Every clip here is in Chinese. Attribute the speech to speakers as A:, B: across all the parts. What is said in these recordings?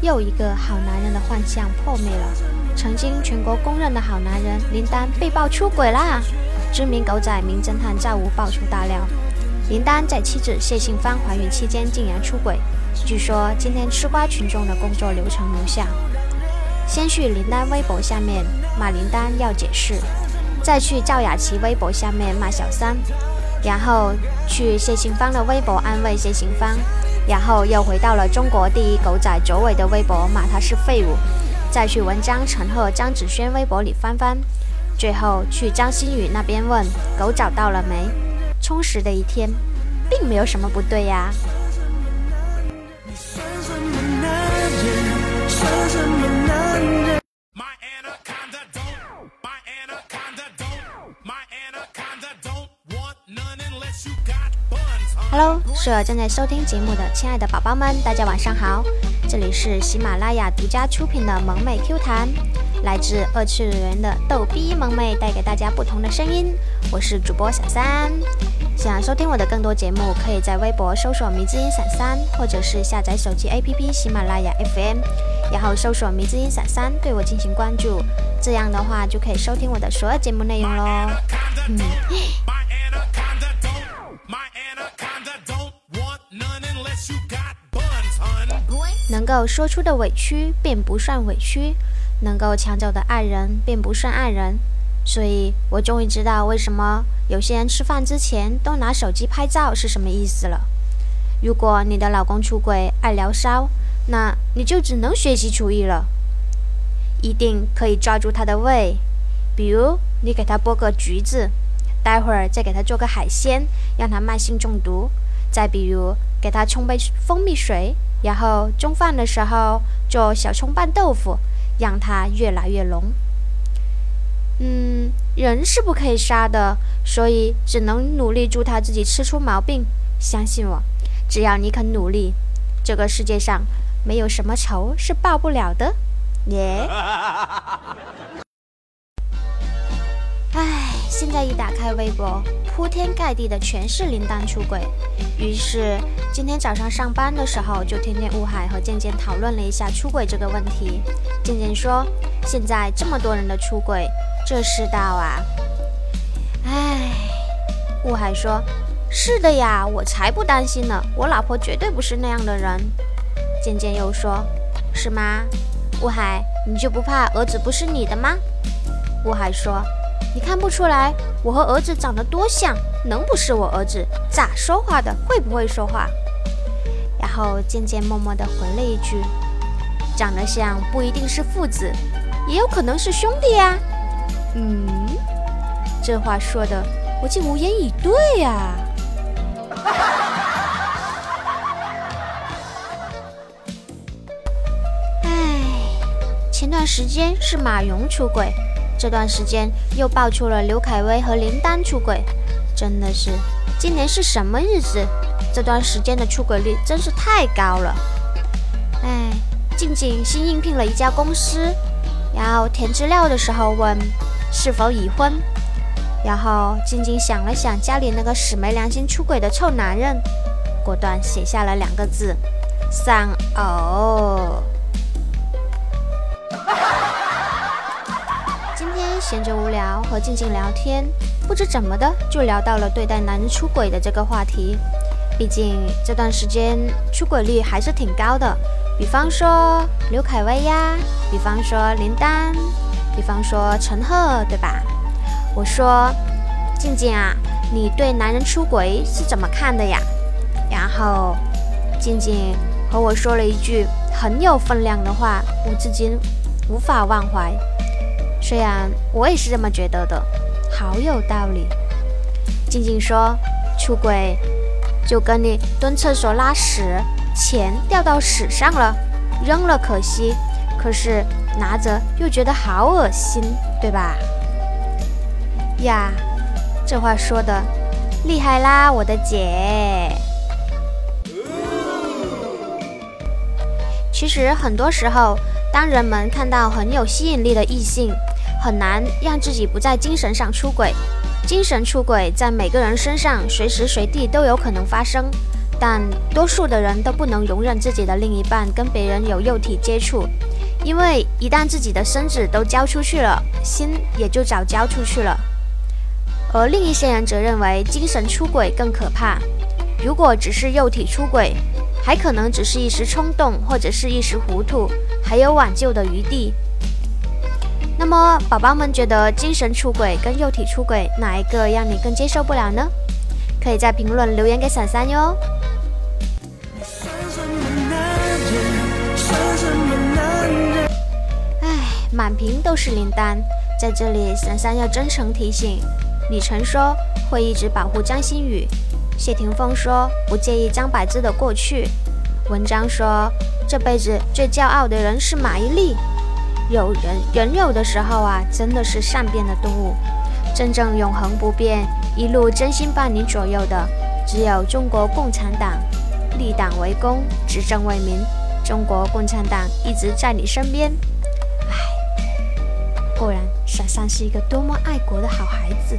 A: 又一个好男人的幻象破灭了。曾经全国公认的好男人林丹被曝出轨啦！知名狗仔名侦探赵无爆出大料：林丹在妻子谢杏芳怀孕期间竟然出轨。据说今天吃瓜群众的工作流程如下：先去林丹微博下面骂林丹要解释，再去赵雅琪微博下面骂小三，然后去谢杏芳的微博安慰谢杏芳，然后又回到了中国第一狗仔卓伟的微博骂他是废物，再去文章陈赫、张子萱微博里翻翻，最后去张馨予那边问狗找到了没？充实的一天，并没有什么不对呀。Hello，所有正在收听节目的亲爱的宝宝们，大家晚上好！这里是喜马拉雅独家出品的萌妹 Q 弹，来自二次元的逗逼萌妹带给大家不同的声音。我是主播小三，想收听我的更多节目，可以在微博搜索“迷之音闪三”，或者是下载手机 APP 喜马拉雅 FM，然后搜索“迷之音闪三”对我进行关注，这样的话就可以收听我的所有节目内容喽。够说出的委屈便不算委屈，能够抢走的爱人便不算爱人。所以我终于知道为什么有些人吃饭之前都拿手机拍照是什么意思了。如果你的老公出轨爱聊骚，那你就只能学习厨艺了，一定可以抓住他的胃。比如你给他剥个橘子，待会儿再给他做个海鲜，让他慢性中毒。再比如给他冲杯蜂蜜水。然后中饭的时候做小葱拌豆腐，让它越来越浓。嗯，人是不可以杀的，所以只能努力助他自己吃出毛病。相信我，只要你肯努力，这个世界上没有什么仇是报不了的。耶！唉，现在一打开微博，铺天盖地的全是林丹出轨。于是今天早上上班的时候，就听见雾海和健健讨论了一下出轨这个问题。健健说：“现在这么多人的出轨，这世道啊！”唉，雾海说：“是的呀，我才不担心呢，我老婆绝对不是那样的人。”健健又说：“是吗？雾海，你就不怕儿子不是你的吗？”雾海说。你看不出来我和儿子长得多像，能不是我儿子？咋说话的？会不会说话？然后渐渐默默地回了一句：“长得像不一定是父子，也有可能是兄弟呀。”嗯，这话说的我竟无言以对呀。唉，前段时间是马蓉出轨。这段时间又爆出了刘恺威和林丹出轨，真的是，今年是什么日子？这段时间的出轨率真是太高了。哎，静静新应聘了一家公司，然后填资料的时候问是否已婚，然后静静想了想家里那个死没良心出轨的臭男人，果断写下了两个字：丧偶。闲着无聊和静静聊天，不知怎么的就聊到了对待男人出轨的这个话题。毕竟这段时间出轨率还是挺高的，比方说刘恺威呀，比方说林丹，比方说陈赫，对吧？我说静静啊，你对男人出轨是怎么看的呀？然后静静和我说了一句很有分量的话，我至今无法忘怀。虽然我也是这么觉得的，好有道理。静静说，出轨就跟你蹲厕所拉屎，钱掉到屎上了，扔了可惜，可是拿着又觉得好恶心，对吧？呀，这话说的厉害啦，我的姐。其实很多时候，当人们看到很有吸引力的异性，很难让自己不在精神上出轨。精神出轨在每个人身上随时随地都有可能发生，但多数的人都不能容忍自己的另一半跟别人有肉体接触，因为一旦自己的身子都交出去了，心也就早交出去了。而另一些人则认为精神出轨更可怕。如果只是肉体出轨，还可能只是一时冲动或者是一时糊涂，还有挽救的余地。那么，宝宝们觉得精神出轨跟肉体出轨哪一个让你更接受不了呢？可以在评论留言给闪闪哟。唉，满屏都是林丹，在这里闪闪要真诚提醒：李晨说会一直保护张馨予，谢霆锋说不介意张柏芝的过去，文章说这辈子最骄傲的人是马伊琍。有人人有的时候啊，真的是善变的动物。真正永恒不变、一路真心伴你左右的，只有中国共产党。立党为公，执政为民，中国共产党一直在你身边。唉，果然，闪闪是一个多么爱国的好孩子。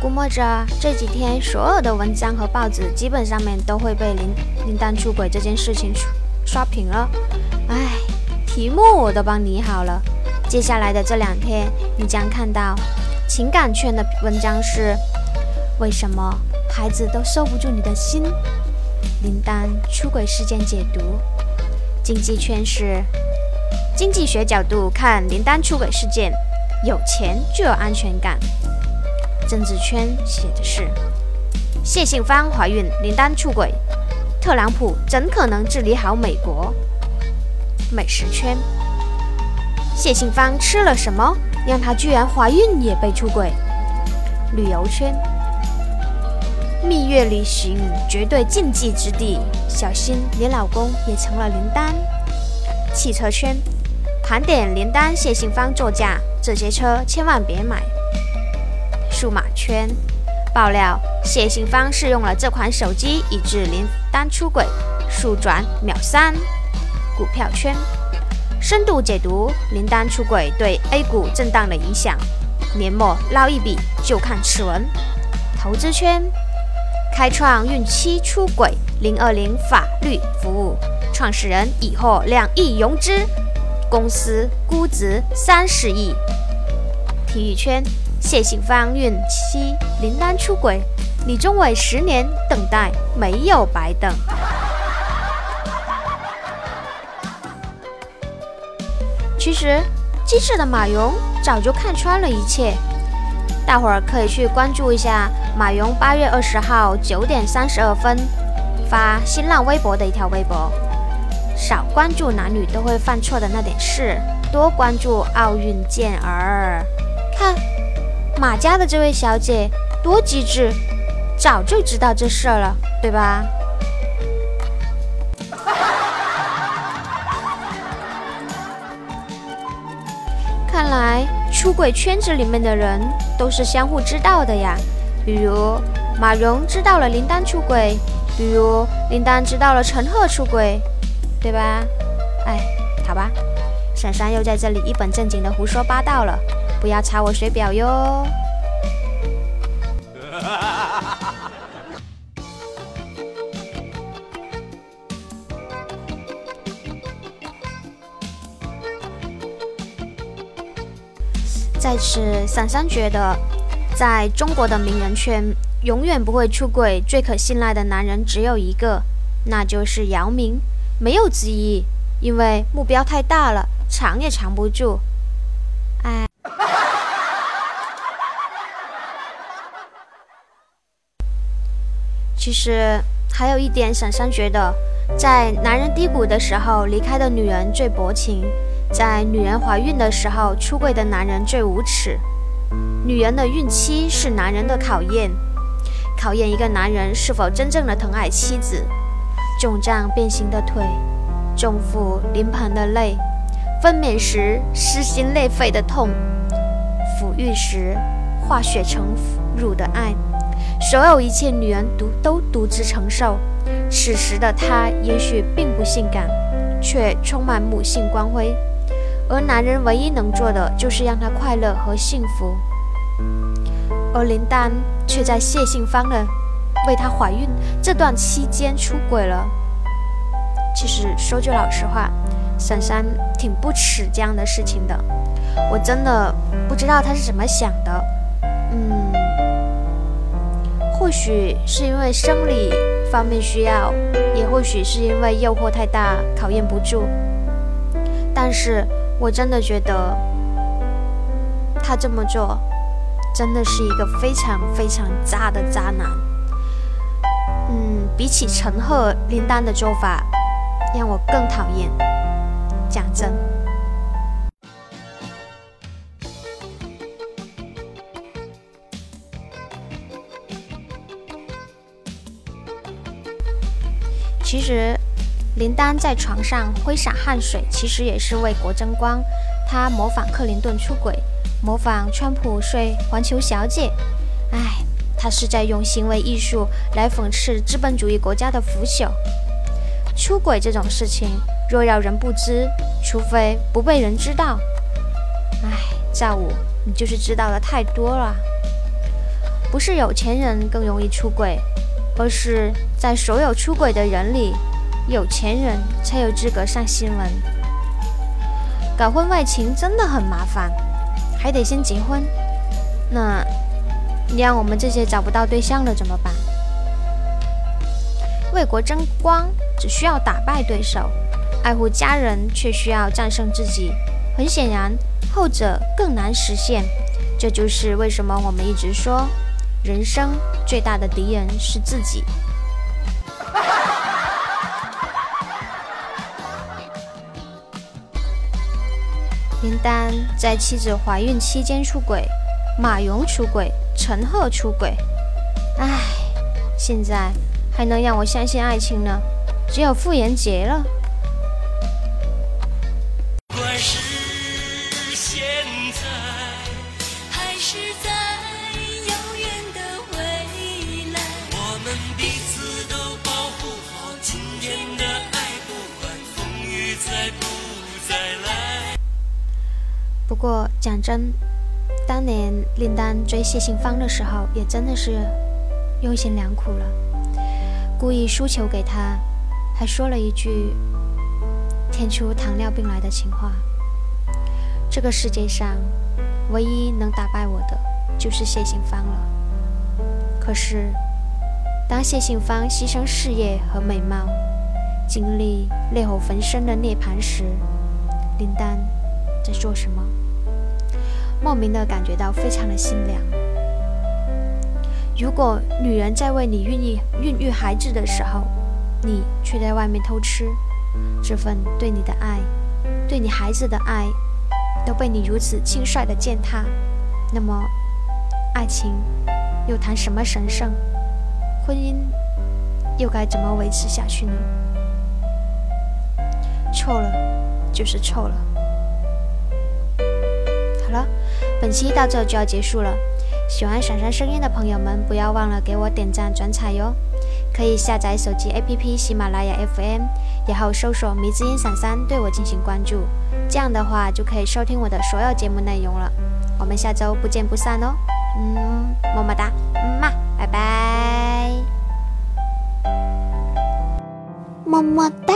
A: 估摸着这几天所有的文章和报纸基本上面都会被林林丹出轨这件事情刷屏了。唉，题目我都帮你好了。接下来的这两天，你将看到情感圈的文章是：为什么孩子都收不住你的心？林丹出轨事件解读。经济圈是经济学角度看林丹出轨事件，有钱就有安全感。政治圈写的是谢杏芳怀孕，林丹出轨，特朗普怎可能治理好美国？美食圈谢杏芳吃了什么，让她居然怀孕也被出轨？旅游圈蜜月旅行绝对禁忌之地，小心你老公也成了林丹。汽车圈盘点林丹、谢杏芳座驾，这些车千万别买。数码圈爆料，谢杏芳试用了这款手机，以致林丹出轨，速转秒删。股票圈深度解读林丹出轨对 A 股震荡的影响，年末捞一笔就看此文。投资圈开创孕期出轨，零二零法律服务创始人已获两亿融资，公司估值三十亿。体育圈。谢杏芳孕期，林丹出轨，李宗伟十年等待没有白等。其实，机智的马蓉早就看穿了一切。大伙儿可以去关注一下马蓉八月二十号九点三十二分发新浪微博的一条微博：少关注男女都会犯错的那点事，多关注奥运健儿。看。马家的这位小姐多机智，早就知道这事儿了，对吧？看来出轨圈子里面的人都是相互知道的呀。比如马蓉知道了林丹出轨，比如林丹知道了陈赫出轨，对吧？哎，好吧，珊珊又在这里一本正经的胡说八道了。不要查我水表哟！在此，闪闪觉得，在中国的名人圈，永远不会出轨、最可信赖的男人只有一个，那就是姚明，没有之一，因为目标太大了，藏也藏不住。哎。其实还有一点，闪闪觉得，在男人低谷的时候离开的女人最薄情，在女人怀孕的时候出柜的男人最无耻。女人的孕期是男人的考验，考验一个男人是否真正的疼爱妻子。肿胀变形的腿，重负临盆的泪，分娩时撕心裂肺的痛，抚育时化血成乳的爱。所有一切，女人独都独自承受。此时的她也许并不性感，却充满母性光辉，而男人唯一能做的就是让她快乐和幸福。而林丹却在谢杏芳的为她怀孕这段期间出轨了。其实说句老实话，珊珊挺不耻这样的事情的。我真的不知道她是怎么想的。或许是因为生理方面需要，也或许是因为诱惑太大，考验不住。但是我真的觉得，他这么做。真的是一个非常非常渣的渣男。嗯，比起陈赫、林丹的做法，让我更讨厌。讲真，其实林丹在床上挥洒汗水，其实也是为国争光。他模仿克林顿出轨。模仿川普睡环球小姐，哎，他是在用行为艺术来讽刺资本主义国家的腐朽。出轨这种事情，若要人不知，除非不被人知道。哎，赵武，你就是知道的太多了。不是有钱人更容易出轨，而是在所有出轨的人里，有钱人才有资格上新闻。搞婚外情真的很麻烦。还得先结婚，那你让我们这些找不到对象的怎么办？为国争光只需要打败对手，爱护家人却需要战胜自己。很显然，后者更难实现。这就是为什么我们一直说，人生最大的敌人是自己。林丹在妻子怀孕期间出轨，马蓉出轨，陈赫出轨，唉，现在还能让我相信爱情呢？只有傅炎杰了。不过讲真，当年林丹追谢杏芳的时候，也真的是用心良苦了。故意输球给他，还说了一句天出糖尿病来的情话。这个世界上唯一能打败我的，就是谢杏芳了。可是，当谢杏芳牺牲事业和美貌，经历烈火焚身的涅槃时，林丹在做什么？莫名的感觉到非常的心凉。如果女人在为你孕育孕育孩子的时候，你却在外面偷吃，这份对你的爱，对你孩子的爱，都被你如此轻率的践踏，那么，爱情又谈什么神圣？婚姻又该怎么维持下去呢？错了，就是错了。本期到这就要结束了，喜欢闪闪声音的朋友们，不要忘了给我点赞转采哟！可以下载手机 APP 喜马拉雅 FM，然后搜索“迷之音闪闪”对我进行关注，这样的话就可以收听我的所有节目内容了。我们下周不见不散哦！嗯，么么哒，嗯嘛，拜拜，
B: 么么哒。